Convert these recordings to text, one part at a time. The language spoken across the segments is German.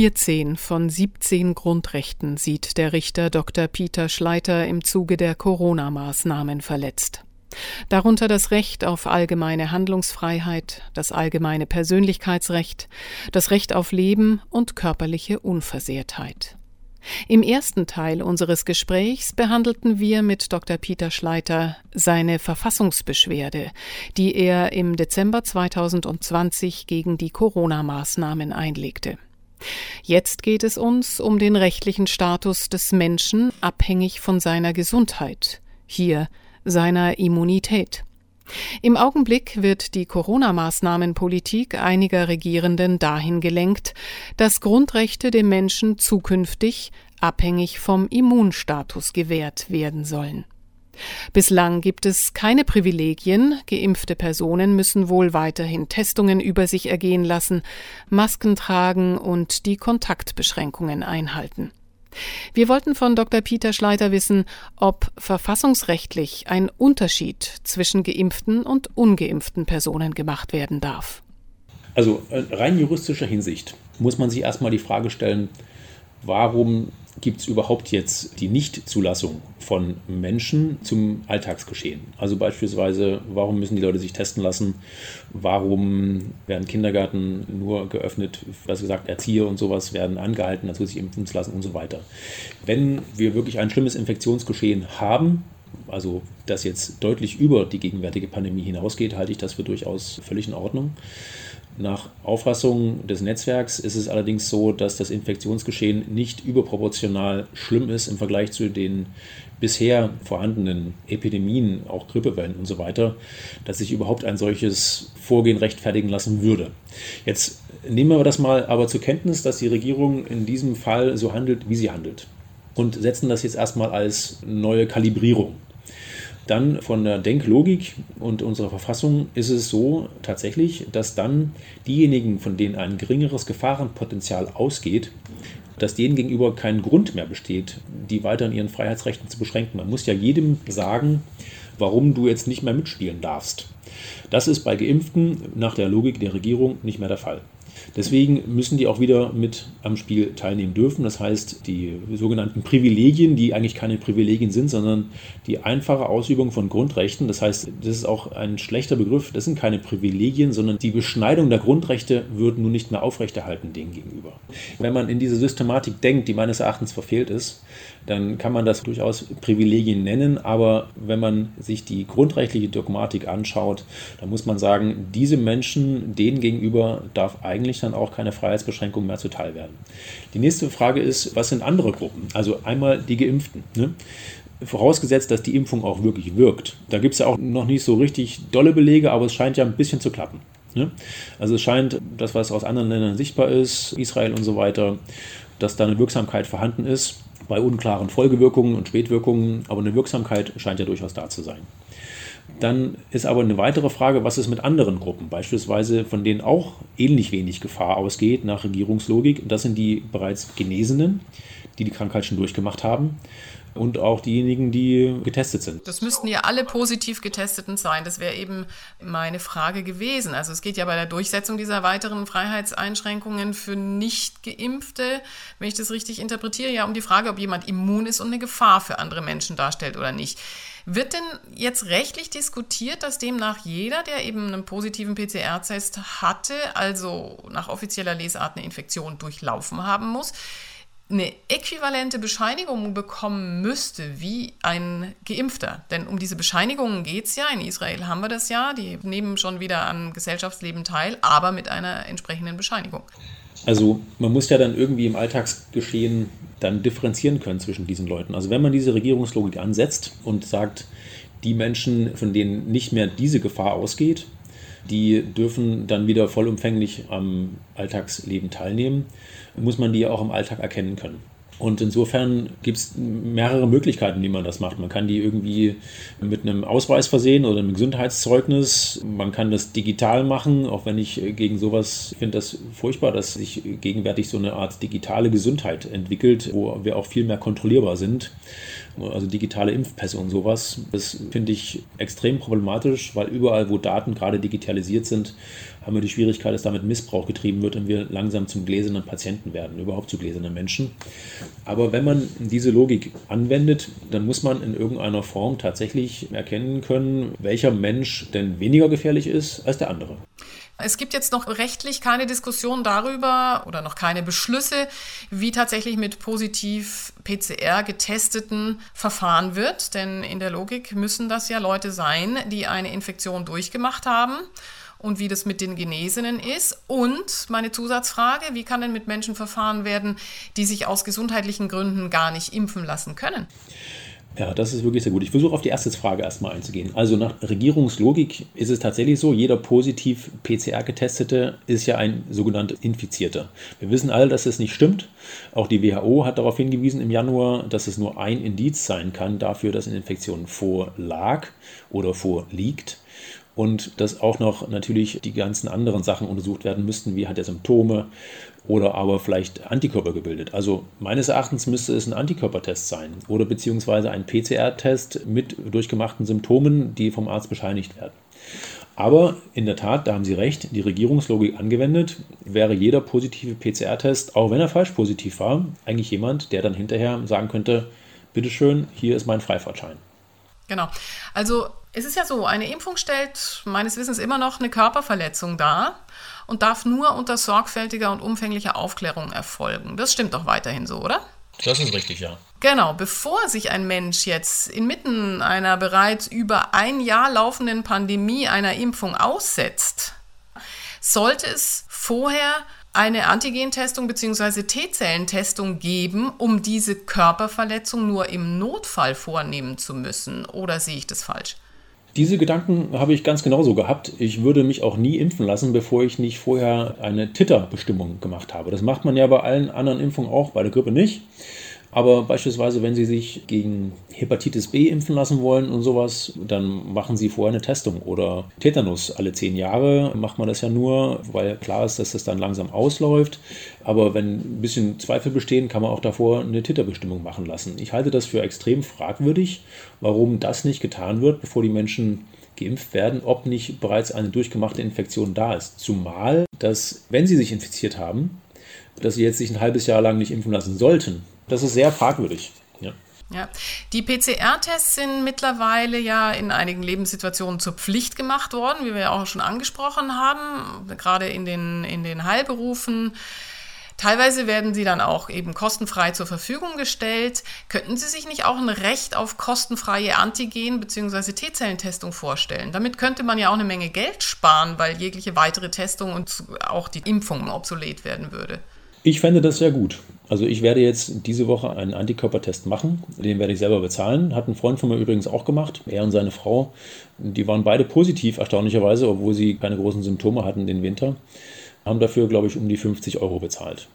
Vierzehn von 17 Grundrechten sieht der Richter Dr. Peter Schleiter im Zuge der Corona-Maßnahmen verletzt. Darunter das Recht auf allgemeine Handlungsfreiheit, das allgemeine Persönlichkeitsrecht, das Recht auf Leben und körperliche Unversehrtheit. Im ersten Teil unseres Gesprächs behandelten wir mit Dr. Peter Schleiter seine Verfassungsbeschwerde, die er im Dezember 2020 gegen die Corona-Maßnahmen einlegte. Jetzt geht es uns um den rechtlichen Status des Menschen abhängig von seiner Gesundheit, hier seiner Immunität. Im Augenblick wird die Corona-Maßnahmenpolitik einiger Regierenden dahin gelenkt, dass Grundrechte dem Menschen zukünftig abhängig vom Immunstatus gewährt werden sollen. Bislang gibt es keine Privilegien, geimpfte Personen müssen wohl weiterhin Testungen über sich ergehen lassen, Masken tragen und die Kontaktbeschränkungen einhalten. Wir wollten von Dr. Peter Schleiter wissen, ob verfassungsrechtlich ein Unterschied zwischen geimpften und ungeimpften Personen gemacht werden darf. Also äh, rein juristischer Hinsicht muss man sich erstmal die Frage stellen, warum gibt es überhaupt jetzt die Nichtzulassung von Menschen zum Alltagsgeschehen? Also beispielsweise, warum müssen die Leute sich testen lassen? Warum werden Kindergärten nur geöffnet? Was gesagt, Erzieher und sowas werden angehalten, dazu sich impfen zu lassen und so weiter. Wenn wir wirklich ein schlimmes Infektionsgeschehen haben, also das jetzt deutlich über die gegenwärtige Pandemie hinausgeht, halte ich das für durchaus völlig in Ordnung. Nach Auffassung des Netzwerks ist es allerdings so, dass das Infektionsgeschehen nicht überproportional schlimm ist im Vergleich zu den bisher vorhandenen Epidemien, auch Grippewellen und so weiter, dass sich überhaupt ein solches Vorgehen rechtfertigen lassen würde. Jetzt nehmen wir das mal aber zur Kenntnis, dass die Regierung in diesem Fall so handelt, wie sie handelt und setzen das jetzt erstmal als neue Kalibrierung dann von der Denklogik und unserer Verfassung ist es so tatsächlich, dass dann diejenigen, von denen ein geringeres Gefahrenpotenzial ausgeht, dass denen gegenüber kein Grund mehr besteht, die weiter in ihren Freiheitsrechten zu beschränken. Man muss ja jedem sagen, warum du jetzt nicht mehr mitspielen darfst. Das ist bei Geimpften nach der Logik der Regierung nicht mehr der Fall. Deswegen müssen die auch wieder mit am Spiel teilnehmen dürfen. Das heißt, die sogenannten Privilegien, die eigentlich keine Privilegien sind, sondern die einfache Ausübung von Grundrechten. Das heißt, das ist auch ein schlechter Begriff. Das sind keine Privilegien, sondern die Beschneidung der Grundrechte wird nun nicht mehr aufrechterhalten denen gegenüber. Wenn man in diese Systematik denkt, die meines Erachtens verfehlt ist, dann kann man das durchaus Privilegien nennen. Aber wenn man sich die grundrechtliche Dogmatik anschaut, dann muss man sagen, diese Menschen, denen gegenüber darf eigentlich dann auch keine Freiheitsbeschränkung mehr zuteil werden. Die nächste Frage ist, was sind andere Gruppen? Also einmal die Geimpften. Ne? Vorausgesetzt, dass die Impfung auch wirklich wirkt. Da gibt es ja auch noch nicht so richtig dolle Belege, aber es scheint ja ein bisschen zu klappen. Ne? Also es scheint, das, was aus anderen Ländern sichtbar ist, Israel und so weiter, dass da eine Wirksamkeit vorhanden ist bei unklaren Folgewirkungen und Spätwirkungen, aber eine Wirksamkeit scheint ja durchaus da zu sein. Dann ist aber eine weitere Frage, was ist mit anderen Gruppen, beispielsweise von denen auch ähnlich wenig Gefahr ausgeht nach Regierungslogik. Das sind die bereits Genesenen, die die Krankheit schon durchgemacht haben und auch diejenigen, die getestet sind. Das müssten ja alle positiv getesteten sein. Das wäre eben meine Frage gewesen. Also es geht ja bei der Durchsetzung dieser weiteren Freiheitseinschränkungen für Nicht-Geimpfte, wenn ich das richtig interpretiere, ja um die Frage, ob jemand immun ist und eine Gefahr für andere Menschen darstellt oder nicht. Wird denn jetzt rechtlich diskutiert, dass demnach jeder, der eben einen positiven PCR-Test hatte, also nach offizieller Lesart eine Infektion durchlaufen haben muss, eine äquivalente Bescheinigung bekommen müsste wie ein Geimpfter. Denn um diese Bescheinigungen geht es ja. In Israel haben wir das ja. Die nehmen schon wieder an Gesellschaftsleben teil, aber mit einer entsprechenden Bescheinigung. Also man muss ja dann irgendwie im Alltagsgeschehen dann differenzieren können zwischen diesen Leuten. Also wenn man diese Regierungslogik ansetzt und sagt, die Menschen, von denen nicht mehr diese Gefahr ausgeht, die dürfen dann wieder vollumfänglich am Alltagsleben teilnehmen, muss man die auch im Alltag erkennen können. Und insofern gibt es mehrere Möglichkeiten, wie man das macht. Man kann die irgendwie mit einem Ausweis versehen oder einem Gesundheitszeugnis. Man kann das digital machen, auch wenn ich gegen sowas finde das furchtbar, dass sich gegenwärtig so eine Art digitale Gesundheit entwickelt, wo wir auch viel mehr kontrollierbar sind also digitale Impfpässe und sowas. Das finde ich extrem problematisch, weil überall, wo Daten gerade digitalisiert sind, haben wir die Schwierigkeit, dass damit Missbrauch getrieben wird und wir langsam zum gläsernen Patienten werden, überhaupt zu gläsernen Menschen. Aber wenn man diese Logik anwendet, dann muss man in irgendeiner Form tatsächlich erkennen können, welcher Mensch denn weniger gefährlich ist als der andere. Es gibt jetzt noch rechtlich keine Diskussion darüber oder noch keine Beschlüsse, wie tatsächlich mit positiv PCR getesteten verfahren wird. Denn in der Logik müssen das ja Leute sein, die eine Infektion durchgemacht haben und wie das mit den Genesenen ist. Und meine Zusatzfrage, wie kann denn mit Menschen verfahren werden, die sich aus gesundheitlichen Gründen gar nicht impfen lassen können? Ja, das ist wirklich sehr gut. Ich versuche auf die erste Frage erstmal einzugehen. Also nach Regierungslogik ist es tatsächlich so, jeder positiv PCR-Getestete ist ja ein sogenannter Infizierter. Wir wissen alle, dass das nicht stimmt. Auch die WHO hat darauf hingewiesen im Januar, dass es nur ein Indiz sein kann dafür, dass eine Infektion vorlag oder vorliegt und dass auch noch natürlich die ganzen anderen Sachen untersucht werden müssten, wie hat er Symptome oder aber vielleicht Antikörper gebildet. Also meines Erachtens müsste es ein Antikörpertest sein oder beziehungsweise ein PCR-Test mit durchgemachten Symptomen, die vom Arzt bescheinigt werden. Aber in der Tat, da haben Sie recht, die Regierungslogik angewendet, wäre jeder positive PCR-Test, auch wenn er falsch positiv war, eigentlich jemand, der dann hinterher sagen könnte, bitteschön, hier ist mein Freifahrtschein. Genau. Also es ist ja so, eine Impfung stellt meines Wissens immer noch eine Körperverletzung dar und darf nur unter sorgfältiger und umfänglicher Aufklärung erfolgen. Das stimmt doch weiterhin so, oder? Das ist richtig, ja. Genau, bevor sich ein Mensch jetzt inmitten einer bereits über ein Jahr laufenden Pandemie einer Impfung aussetzt, sollte es vorher eine Antigentestung bzw. T-Zellentestung geben, um diese Körperverletzung nur im Notfall vornehmen zu müssen? Oder sehe ich das falsch? Diese Gedanken habe ich ganz genauso gehabt. Ich würde mich auch nie impfen lassen, bevor ich nicht vorher eine Titerbestimmung gemacht habe. Das macht man ja bei allen anderen Impfungen auch, bei der Grippe nicht. Aber beispielsweise, wenn Sie sich gegen Hepatitis B impfen lassen wollen und sowas, dann machen Sie vorher eine Testung. Oder Tetanus alle zehn Jahre macht man das ja nur, weil klar ist, dass das dann langsam ausläuft. Aber wenn ein bisschen Zweifel bestehen, kann man auch davor eine Titerbestimmung machen lassen. Ich halte das für extrem fragwürdig, warum das nicht getan wird, bevor die Menschen geimpft werden, ob nicht bereits eine durchgemachte Infektion da ist. Zumal, dass, wenn sie sich infiziert haben, dass sie jetzt sich ein halbes Jahr lang nicht impfen lassen sollten, das ist sehr fragwürdig. Ja. Ja, die PCR-Tests sind mittlerweile ja in einigen Lebenssituationen zur Pflicht gemacht worden, wie wir ja auch schon angesprochen haben, gerade in den, in den Heilberufen. Teilweise werden sie dann auch eben kostenfrei zur Verfügung gestellt. Könnten Sie sich nicht auch ein Recht auf kostenfreie Antigen- bzw. T-Zellentestung vorstellen? Damit könnte man ja auch eine Menge Geld sparen, weil jegliche weitere Testung und auch die Impfung obsolet werden würde. Ich fände das sehr gut. Also ich werde jetzt diese Woche einen Antikörpertest machen. Den werde ich selber bezahlen. Hat ein Freund von mir übrigens auch gemacht. Er und seine Frau. Die waren beide positiv, erstaunlicherweise, obwohl sie keine großen Symptome hatten den Winter. Haben dafür, glaube ich, um die 50 Euro bezahlt.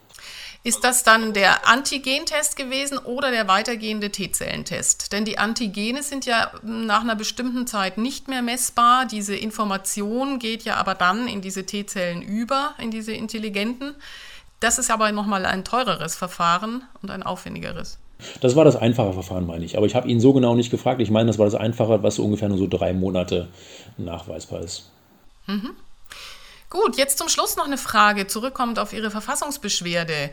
Ist das dann der Antigentest gewesen oder der weitergehende T-Zellentest? Denn die Antigene sind ja nach einer bestimmten Zeit nicht mehr messbar. Diese Information geht ja aber dann in diese T-Zellen über, in diese intelligenten. Das ist aber nochmal ein teureres Verfahren und ein aufwendigeres. Das war das einfache Verfahren, meine ich. Aber ich habe ihn so genau nicht gefragt. Ich meine, das war das einfache, was so ungefähr nur so drei Monate nachweisbar ist. Mhm. Gut, jetzt zum Schluss noch eine Frage, zurückkommend auf Ihre Verfassungsbeschwerde.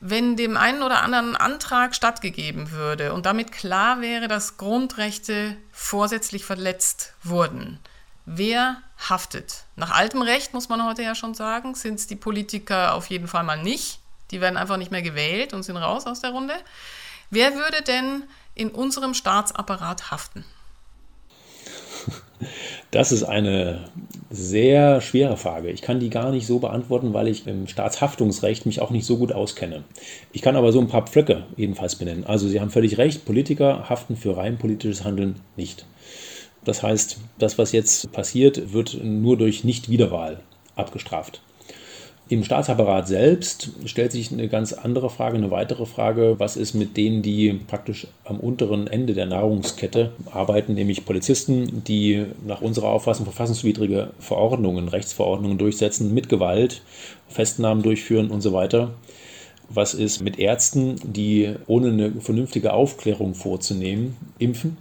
Wenn dem einen oder anderen Antrag stattgegeben würde und damit klar wäre, dass Grundrechte vorsätzlich verletzt wurden, wer haftet. Nach altem Recht, muss man heute ja schon sagen, sind es die Politiker auf jeden Fall mal nicht. Die werden einfach nicht mehr gewählt und sind raus aus der Runde. Wer würde denn in unserem Staatsapparat haften? Das ist eine sehr schwere Frage. Ich kann die gar nicht so beantworten, weil ich im Staatshaftungsrecht mich auch nicht so gut auskenne. Ich kann aber so ein paar Pflöcke jedenfalls benennen. Also Sie haben völlig recht, Politiker haften für rein politisches Handeln nicht. Das heißt, das, was jetzt passiert, wird nur durch Nichtwiederwahl abgestraft. Im Staatsapparat selbst stellt sich eine ganz andere Frage, eine weitere Frage, was ist mit denen, die praktisch am unteren Ende der Nahrungskette arbeiten, nämlich Polizisten, die nach unserer Auffassung verfassungswidrige Verordnungen, Rechtsverordnungen durchsetzen, mit Gewalt, Festnahmen durchführen und so weiter. Was ist mit Ärzten, die ohne eine vernünftige Aufklärung vorzunehmen, impfen?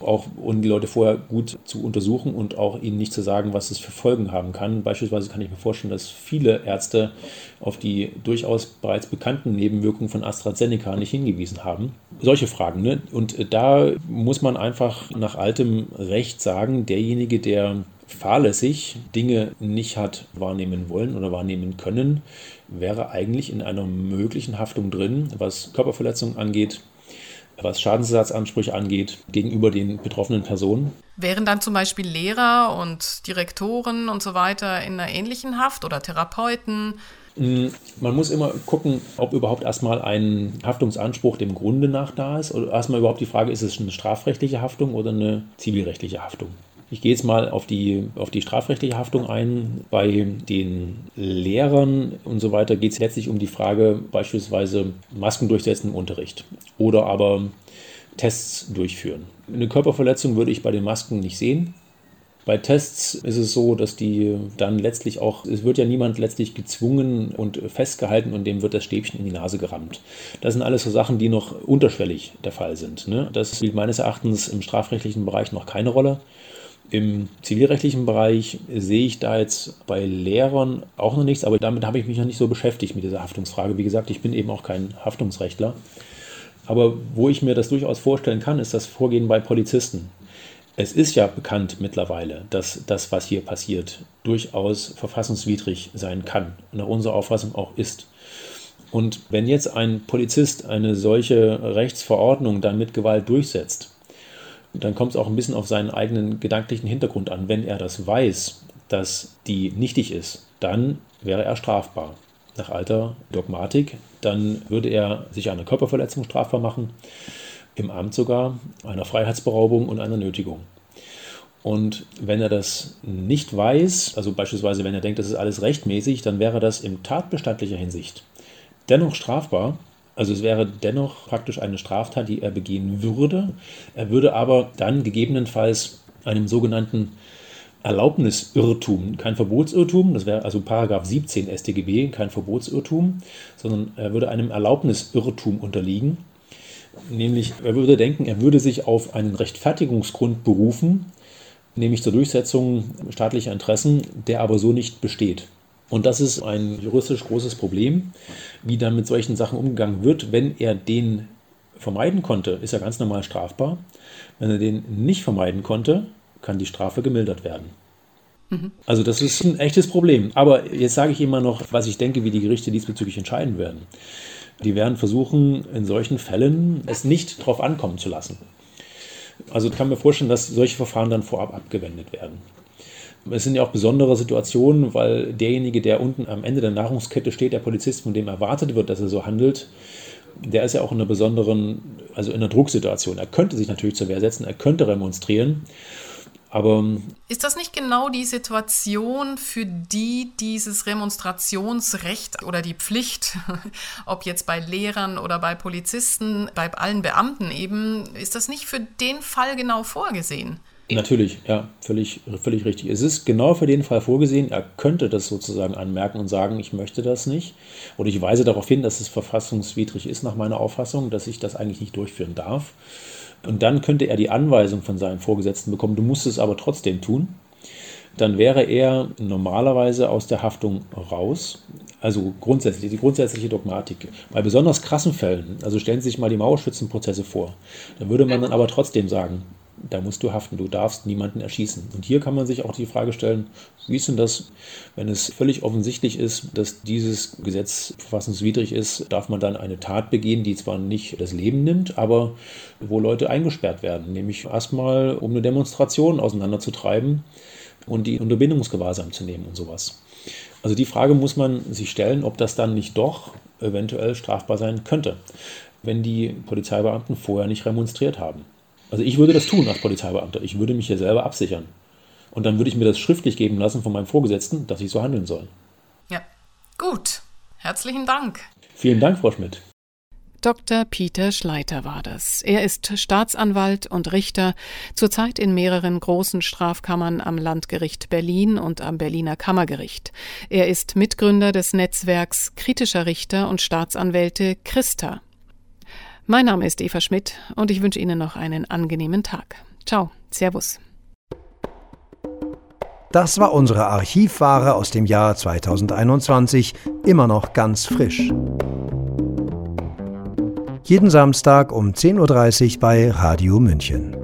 Auch um die Leute vorher gut zu untersuchen und auch ihnen nicht zu sagen, was es für Folgen haben kann. Beispielsweise kann ich mir vorstellen, dass viele Ärzte auf die durchaus bereits bekannten Nebenwirkungen von AstraZeneca nicht hingewiesen haben. Solche Fragen. Ne? Und da muss man einfach nach altem Recht sagen, derjenige, der fahrlässig Dinge nicht hat wahrnehmen wollen oder wahrnehmen können, wäre eigentlich in einer möglichen Haftung drin, was Körperverletzungen angeht, was Schadensersatzansprüche angeht gegenüber den betroffenen Personen. Wären dann zum Beispiel Lehrer und Direktoren und so weiter in einer ähnlichen Haft oder Therapeuten? Mm, man muss immer gucken, ob überhaupt erstmal ein Haftungsanspruch dem Grunde nach da ist. Oder erstmal überhaupt die Frage, ist es eine strafrechtliche Haftung oder eine zivilrechtliche Haftung? Ich gehe jetzt mal auf die, auf die strafrechtliche Haftung ein. Bei den Lehrern und so weiter geht es letztlich um die Frage beispielsweise Masken durchsetzen im Unterricht oder aber Tests durchführen. Eine Körperverletzung würde ich bei den Masken nicht sehen. Bei Tests ist es so, dass die dann letztlich auch, es wird ja niemand letztlich gezwungen und festgehalten und dem wird das Stäbchen in die Nase gerammt. Das sind alles so Sachen, die noch unterschwellig der Fall sind. Ne? Das spielt meines Erachtens im strafrechtlichen Bereich noch keine Rolle. Im zivilrechtlichen Bereich sehe ich da jetzt bei Lehrern auch noch nichts, aber damit habe ich mich noch nicht so beschäftigt mit dieser Haftungsfrage. Wie gesagt, ich bin eben auch kein Haftungsrechtler. Aber wo ich mir das durchaus vorstellen kann, ist das Vorgehen bei Polizisten. Es ist ja bekannt mittlerweile, dass das, was hier passiert, durchaus verfassungswidrig sein kann, nach unserer Auffassung auch ist. Und wenn jetzt ein Polizist eine solche Rechtsverordnung dann mit Gewalt durchsetzt, dann kommt es auch ein bisschen auf seinen eigenen gedanklichen Hintergrund an. Wenn er das weiß, dass die nichtig ist, dann wäre er strafbar. Nach alter Dogmatik, dann würde er sich einer Körperverletzung strafbar machen, im Amt sogar, einer Freiheitsberaubung und einer Nötigung. Und wenn er das nicht weiß, also beispielsweise wenn er denkt, das ist alles rechtmäßig, dann wäre das in tatbestandlicher Hinsicht dennoch strafbar, also es wäre dennoch praktisch eine Straftat, die er begehen würde. Er würde aber dann gegebenenfalls einem sogenannten Erlaubnisirrtum, kein Verbotsirrtum, das wäre also Paragraph 17 StGB, kein Verbotsirrtum, sondern er würde einem Erlaubnisirrtum unterliegen. Nämlich, er würde denken, er würde sich auf einen Rechtfertigungsgrund berufen, nämlich zur Durchsetzung staatlicher Interessen, der aber so nicht besteht. Und das ist ein juristisch großes Problem, wie dann mit solchen Sachen umgegangen wird. Wenn er den vermeiden konnte, ist er ganz normal strafbar. Wenn er den nicht vermeiden konnte, kann die Strafe gemildert werden. Mhm. Also das ist ein echtes Problem. Aber jetzt sage ich immer noch, was ich denke, wie die Gerichte diesbezüglich entscheiden werden. Die werden versuchen, in solchen Fällen es nicht darauf ankommen zu lassen. Also ich kann mir vorstellen, dass solche Verfahren dann vorab abgewendet werden. Es sind ja auch besondere Situationen, weil derjenige, der unten am Ende der Nahrungskette steht, der Polizist, von dem erwartet wird, dass er so handelt, der ist ja auch in einer besonderen, also in einer Drucksituation. Er könnte sich natürlich zur Wehr setzen, er könnte remonstrieren. Aber ist das nicht genau die Situation, für die dieses Remonstrationsrecht oder die Pflicht, ob jetzt bei Lehrern oder bei Polizisten, bei allen Beamten eben, ist das nicht für den Fall genau vorgesehen? Natürlich, ja, völlig, völlig richtig. Es ist genau für den Fall vorgesehen, er könnte das sozusagen anmerken und sagen, ich möchte das nicht. Oder ich weise darauf hin, dass es verfassungswidrig ist nach meiner Auffassung, dass ich das eigentlich nicht durchführen darf. Und dann könnte er die Anweisung von seinem Vorgesetzten bekommen, du musst es aber trotzdem tun. Dann wäre er normalerweise aus der Haftung raus. Also grundsätzlich, die grundsätzliche Dogmatik. Bei besonders krassen Fällen, also stellen Sie sich mal die Mauerschützenprozesse vor, da würde man dann aber trotzdem sagen, da musst du haften, du darfst niemanden erschießen. Und hier kann man sich auch die Frage stellen, wie ist denn das, wenn es völlig offensichtlich ist, dass dieses Gesetz verfassungswidrig ist, darf man dann eine Tat begehen, die zwar nicht das Leben nimmt, aber wo Leute eingesperrt werden, nämlich erstmal um eine Demonstration auseinanderzutreiben und die Unterbindungsgewahrsam zu nehmen und sowas. Also die Frage muss man sich stellen, ob das dann nicht doch eventuell strafbar sein könnte, wenn die Polizeibeamten vorher nicht remonstriert haben. Also ich würde das tun als Polizeibeamter. Ich würde mich hier selber absichern. Und dann würde ich mir das schriftlich geben lassen von meinem Vorgesetzten, dass ich so handeln soll. Ja, Gut, herzlichen Dank. Vielen Dank, Frau Schmidt. Dr. Peter Schleiter war das. Er ist Staatsanwalt und Richter, zurzeit in mehreren großen Strafkammern am Landgericht Berlin und am Berliner Kammergericht. Er ist Mitgründer des Netzwerks kritischer Richter und Staatsanwälte Christa. Mein Name ist Eva Schmidt und ich wünsche Ihnen noch einen angenehmen Tag. Ciao, Servus. Das war unsere Archivware aus dem Jahr 2021, immer noch ganz frisch. Jeden Samstag um 10.30 Uhr bei Radio München.